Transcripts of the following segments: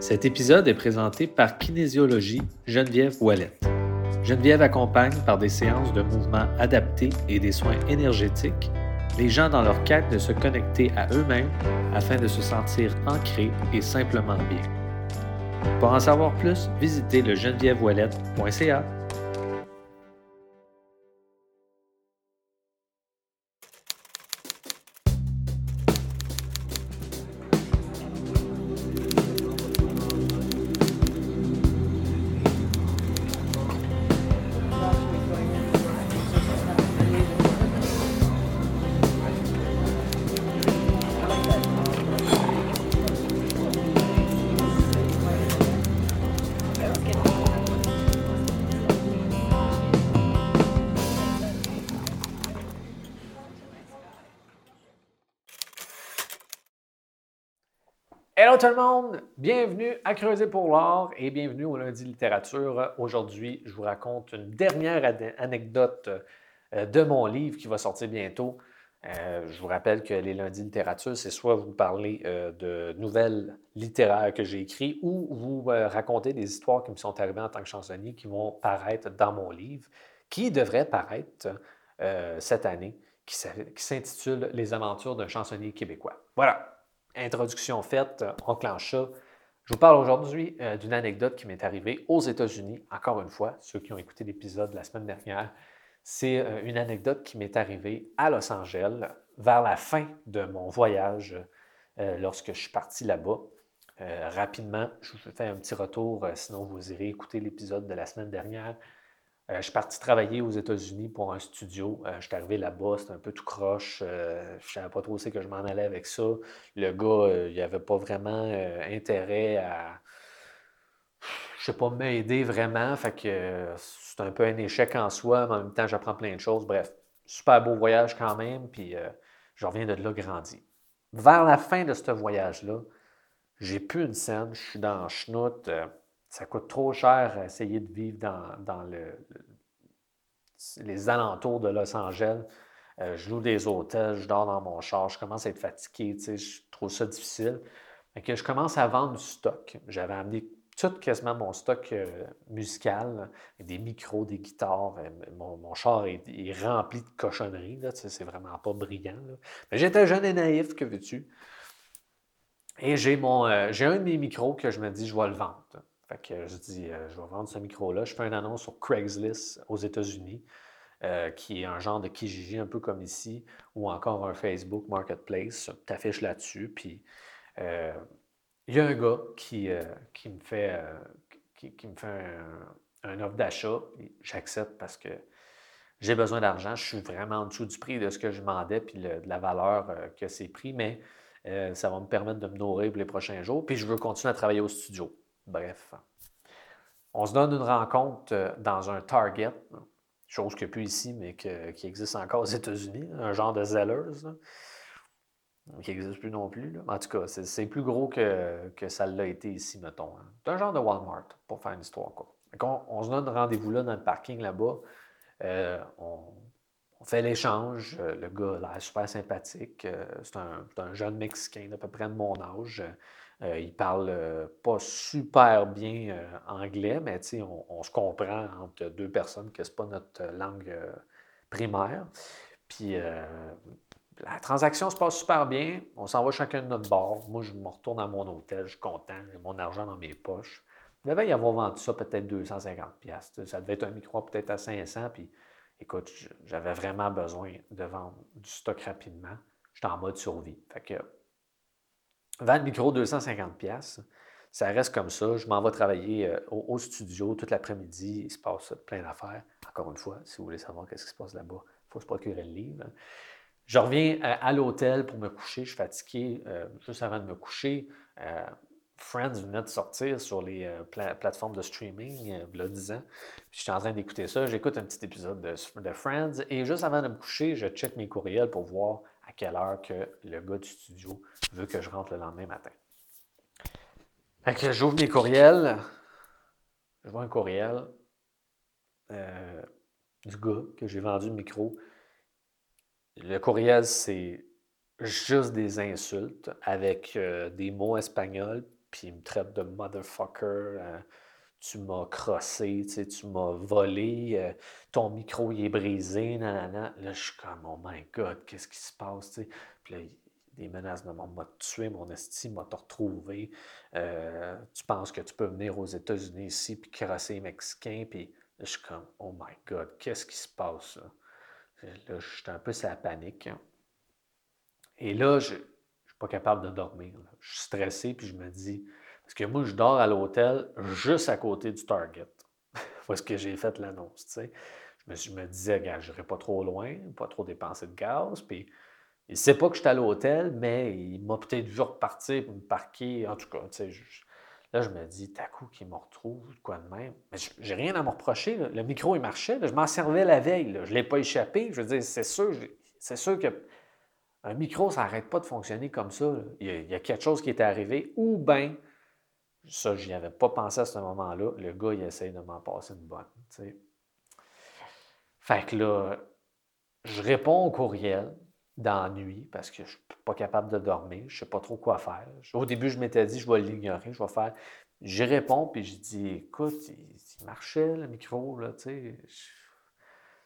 Cet épisode est présenté par Kinésiologie Geneviève Ouellette. Geneviève accompagne par des séances de mouvements adaptés et des soins énergétiques les gens dans leur quête de se connecter à eux-mêmes afin de se sentir ancrés et simplement bien. Pour en savoir plus, visitez le genevièveouellette.ca. Hello tout le monde, bienvenue à Creuser pour l'art et bienvenue au lundi littérature. Aujourd'hui, je vous raconte une dernière anecdote euh, de mon livre qui va sortir bientôt. Euh, je vous rappelle que les lundis littérature, c'est soit vous parlez euh, de nouvelles littéraires que j'ai écrites ou vous racontez des histoires qui me sont arrivées en tant que chansonnier qui vont paraître dans mon livre, qui devrait paraître cette année, qui s'intitule Les aventures d'un chansonnier québécois. Voilà, Introduction faite, on ça. Je vous parle aujourd'hui euh, d'une anecdote qui m'est arrivée aux États-Unis. Encore une fois, ceux qui ont écouté l'épisode la semaine dernière, c'est euh, une anecdote qui m'est arrivée à Los Angeles vers la fin de mon voyage euh, lorsque je suis parti là-bas. rapidement, je vous fais un petit retour, sinon vous irez écouter l'épisode de la semaine dernière. Euh, je suis parti travailler aux États-Unis pour un studio. Euh, je suis arrivé là-bas, c'était un peu tout croche. Euh, je ne savais pas trop où que je m'en allais avec ça. Le gars, il n'avait pas vraiment intérêt à, je sais pas, m'aider vraiment. Fait que c'est un peu un échec en soi, mais en même temps, j'apprends plein de choses. Bref, super beau voyage quand même, puis je reviens de là grandi. Vers la fin de ce voyage-là, j'ai plus une scène, je suis dans Schnout ça coûte trop cher à essayer de vivre dans, les alentours de Los Angeles. Euh, je loue des hôtels, je dors dans mon char, je commence à être fatigué, je trouve ça difficile. que je commence à vendre du stock. J'avais amené tout quasiment mon stock euh, musical, des micros, des guitares. Euh, mon, char est, rempli de cochonneries, c'est vraiment pas brillant. Mais j'étais jeune et naïf, que veux-tu? Et j'ai un de mes micros que je me dis, je vais le vendre. Fait que je dis, euh, je vais vendre ce micro-là. Je fais une annonce sur Craigslist aux États-Unis, euh, qui est un genre de Kijiji un peu comme ici, ou encore un Facebook Marketplace. Tu affiches là-dessus, puis euh, il y a un gars qui, qui me fait, qui, me fait un, offre d'achat. J'accepte parce que j'ai besoin d'argent. Je suis vraiment en dessous du prix de ce que je demandais, puis de la valeur que c'est pris, mais ça va me permettre de me nourrir pour les prochains jours. Puis je veux continuer à travailler au studio. Bref. On se donne une rencontre euh, dans un Target, chose qu'il n'y a plus ici, mais qui existe encore aux États-Unis, un genre de Zellers, qui n'existe plus non plus. En tout cas, c'est plus gros que, ça l'a été ici, mettons. Hein. C'est un genre de Walmart, pour faire une histoire. On, se donne rendez-vous là dans le parking là-bas. Euh, on, fait l'échange. Euh, le gars a l'air super sympathique. C'est un, un, jeune Mexicain d'à peu près de mon âge. Euh, il parle euh, pas super bien euh, anglais, mais on, on, se comprend entre deux personnes que ce n'est pas notre langue primaire. Puis la transaction se passe super bien. On s'en va chacun de notre bord. Moi, je me retourne à mon hôtel, je suis content, j'ai mon argent dans mes poches. Il devait y avoir vendu ça peut-être 250 pièces. Ça devait être un micro peut-être à 500. Puis, écoute, j'avais vraiment besoin de vendre du stock rapidement. J'étais en mode survie. Fait que Vendre micro 250 pièces. Ça reste comme ça. Je m'en vais travailler euh, au, studio toute l'après-midi. Il se passe plein d'affaires. Encore une fois, si vous voulez savoir qu'est-ce qui se passe là-bas, il faut se procurer le livre. Je reviens euh, à, l'hôtel pour me coucher. Je suis fatigué euh, juste avant de me coucher. Friends venait de sortir sur les plateformes de streaming il y a 10 ans. je suis en train d'écouter ça. J'écoute un petit épisode de, Friends. Et juste avant de me coucher, je check mes courriels pour voir quelle heure que le gars du studio veut que je rentre le lendemain matin. J'ouvre mes courriels, je vois un courriel euh, du gars que j'ai vendu le micro. Le courriel, c'est juste des insultes avec euh, des mots espagnols, puis il me traite de motherfucker. Euh, tu m'as crossé, tu m'as volé, euh, ton micro il est brisé, nanana. Là, je suis comme, oh my god, qu'est-ce qui se passe? Puis là, des menaces de tué, mon estime m'a te retrouvé. Euh, tu penses que tu peux venir aux États-Unis ici puis crosser les Mexicains, puis là, je suis comme, oh my god, qu'est-ce qui se passe? Là, là je suis un peu sur la panique. Hein. Et là, je ne suis pas capable de dormir. Je suis stressé, puis je me dis, parce que moi, je dors à l'hôtel juste à côté du Target. Parce que j'ai fait l'annonce, tu sais. Je me, disais, regarde, je n'irai pas trop loin, pas trop dépenser de gaz. Puis, il ne sait pas que je suis à l'hôtel, mais il m'a peut-être vu repartir pour me parquer. En tout cas, tu sais, là, je me dis, t'as coup qu'il me retrouve, quoi de même. Mais j'ai rien à me reprocher. Le micro, il marchait. Je m'en servais la veille. Je ne l'ai pas échappé. Je veux dire, c'est sûr, c'est sûr que un micro, ça n'arrête pas de fonctionner comme ça. Il y, a, il y, a, quelque chose qui est arrivé, ou bien ça, je n'y avais pas pensé à ce moment-là. Le gars, il essaye de m'en passer une bonne. Fait que là, je réponds au courriel dans la nuit parce que je ne suis pas capable de dormir. Je ne sais pas trop quoi faire. Au début, je m'étais dit, je vais l'ignorer, je vais faire. J'y réponds, puis je dis, écoute, il, marchait le micro, là, tu sais.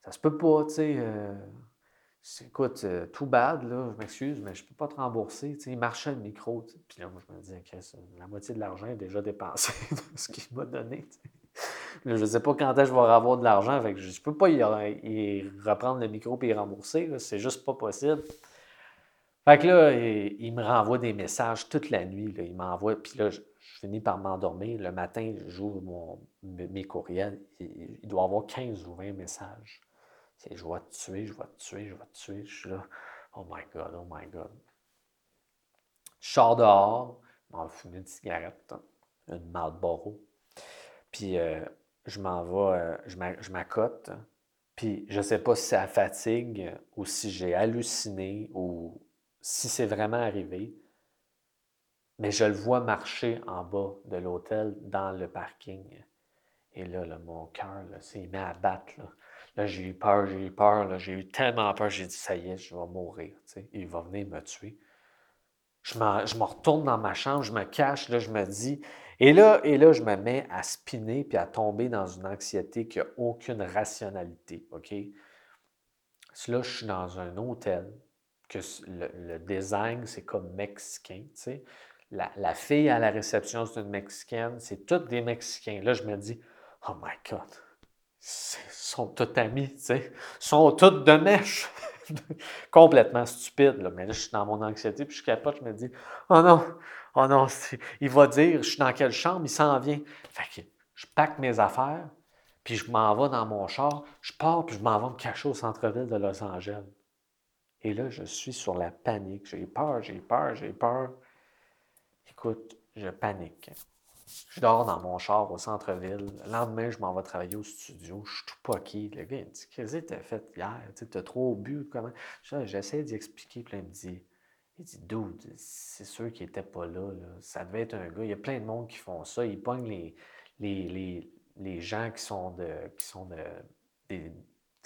Ça se peut pas, tu sais. Euh, écoute, euh, tout bad, là, je m'excuse, mais je peux pas te rembourser. il marchait le micro. Puis là, moi, je me disais, la moitié de l'argent est déjà dépensé de ce qu'il m'a donné. je ne sais pas quand est-ce que je vais avoir de l'argent. je ne peux pas y, reprendre le micro et y rembourser. C'est juste pas possible. Fait que là, il, me renvoie des messages toute la nuit. Il m'envoie, puis là, je, finis par m'endormir. Le matin, j'ouvre mes courriels. Il, il, doit avoir 15 ou 20 messages. Je vais te tuer, je vais te tuer, je vais te tuer. Je suis là, oh my God, oh my God. Je sors dehors, m'en fume une cigarette, hein, une Marlboro. Puis euh, je m'en vais, euh, je m'accote. Puis je ne sais pas si c'est la fatigue ou si j'ai halluciné ou si c'est vraiment arrivé. Mais je le vois marcher en bas de l'hôtel dans le parking. Et là, mon cœur s'est mis à battre. Là, j'ai eu peur, j'ai eu peur, j'ai eu tellement peur, j'ai dit, ça y est, je vais mourir, il va venir me tuer. Je, me retourne dans ma chambre, je me cache, là, je me dis, et là, et là, je me mets à spinner puis à tomber dans une anxiété qui n'a aucune rationalité, OK? Là, je suis dans un hôtel, que le, design, c'est comme mexicain, tu sais. La, la, fille à la réception, c'est une Mexicaine, c'est toutes des Mexicains. Là, je me dis, oh my God, sont tous amis, tu sais, sont tous de mèche. Complètement stupide, là. mais là, je suis dans mon anxiété, puis je capote, je me dis, oh non, oh non, il va dire, je suis dans quelle chambre, il s'en vient. Fait que je pack mes affaires, puis je m'en vais dans mon char, je pars, puis je m'en vais me cacher au centre-ville de Los Angeles. Et là, je suis sur la panique. J'ai peur, j'ai peur, j'ai peur. Écoute, je panique. Je dors dans mon char au centre-ville. Le lendemain, je m'en vais travailler au studio. Je suis tout poqué. Le gars, il me dit Qu'est-ce que tu as fait hier Tu as trop bu comment? J'essaie d'y expliquer. Puis là, il me dit il dit, dude, c'est sûr qu'il n'était pas là, Ça devait être un gars. Il y a plein de monde qui font ça. Ils pognent les, les, les, gens qui sont, de, qui sont de, des,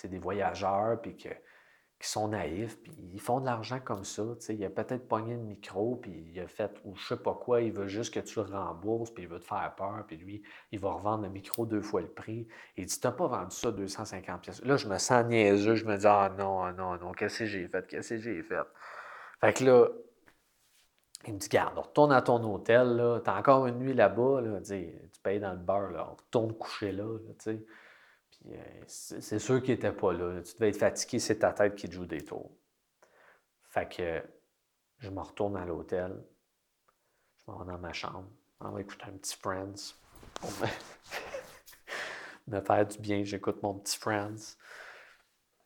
des voyageurs, puis que qui sont naïfs, puis ils font de l'argent comme ça. Il a peut-être pogné le micro, puis il a fait, ou je sais pas quoi, il veut juste que tu le rembourses, puis il veut te faire peur, puis lui, il va revendre le micro deux fois le prix. Il dit, t'as pas vendu ça 250 pièces. Là, je me sens niaiseux, je me dis, ah non, ah non, non, qu'est-ce que j'ai fait, qu'est-ce que j'ai fait? Fait que là, il me dit, garde, retourne à ton hôtel, là, t'as encore une nuit là-bas, là, tu payes dans le bar, là, retourne coucher là, là tu sais. Euh, c'est sûr qu'il n'était pas là. Tu devais être fatigué, c'est ta tête qui te joue des tours. Fait que je me retourne à l'hôtel. Je m'en vais dans ma chambre. On va écouter un petit Friends pour me, faire du bien. J'écoute mon petit Friends.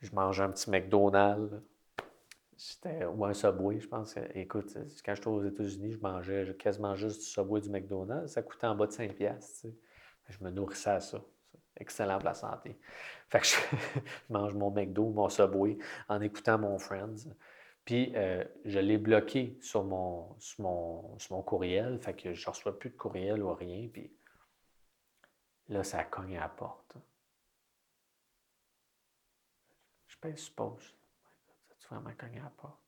Je mange un petit McDonald's. ou un Subway, je pense. Écoute, quand j'étais aux États-Unis, je mangeais quasiment juste du Subway du McDonald's. Ça coûtait en bas de 5$. Je me nourrissais à ça excellent pour la santé. Fait que je, mange mon McDo, mon Subway en écoutant mon Friends. Puis euh, je l'ai bloqué sur mon, sur mon, sur mon courriel, fait que je ne reçois plus de courriel ou rien. Puis là, ça cogne à la porte. Je paye suppose. Ça vraiment cogné à la porte?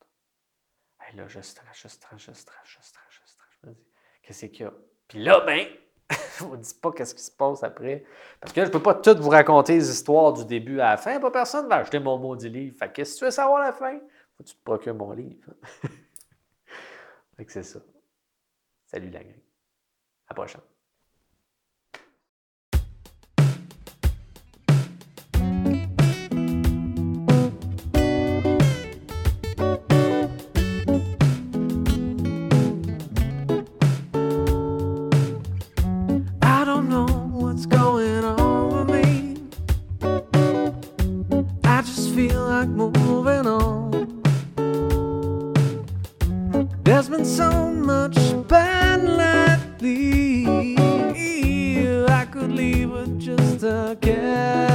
Et là, je stresse, je stresse, je stresse, je stresse, je stresse. Je me dis, qu'est-ce qu'il y a? Puis là, ben, je vous dis pas qu'est-ce qui se passe après. Parce que là, je peux pas tout vous raconter les histoires du début à la fin. Pas personne va acheter mon maudit livre. Fait que si tu veux savoir la fin, faut que tu te procures mon livre. fait que c'est ça. Salut la gang. À la prochaine. There's been so much bad lately. I could leave with just a carry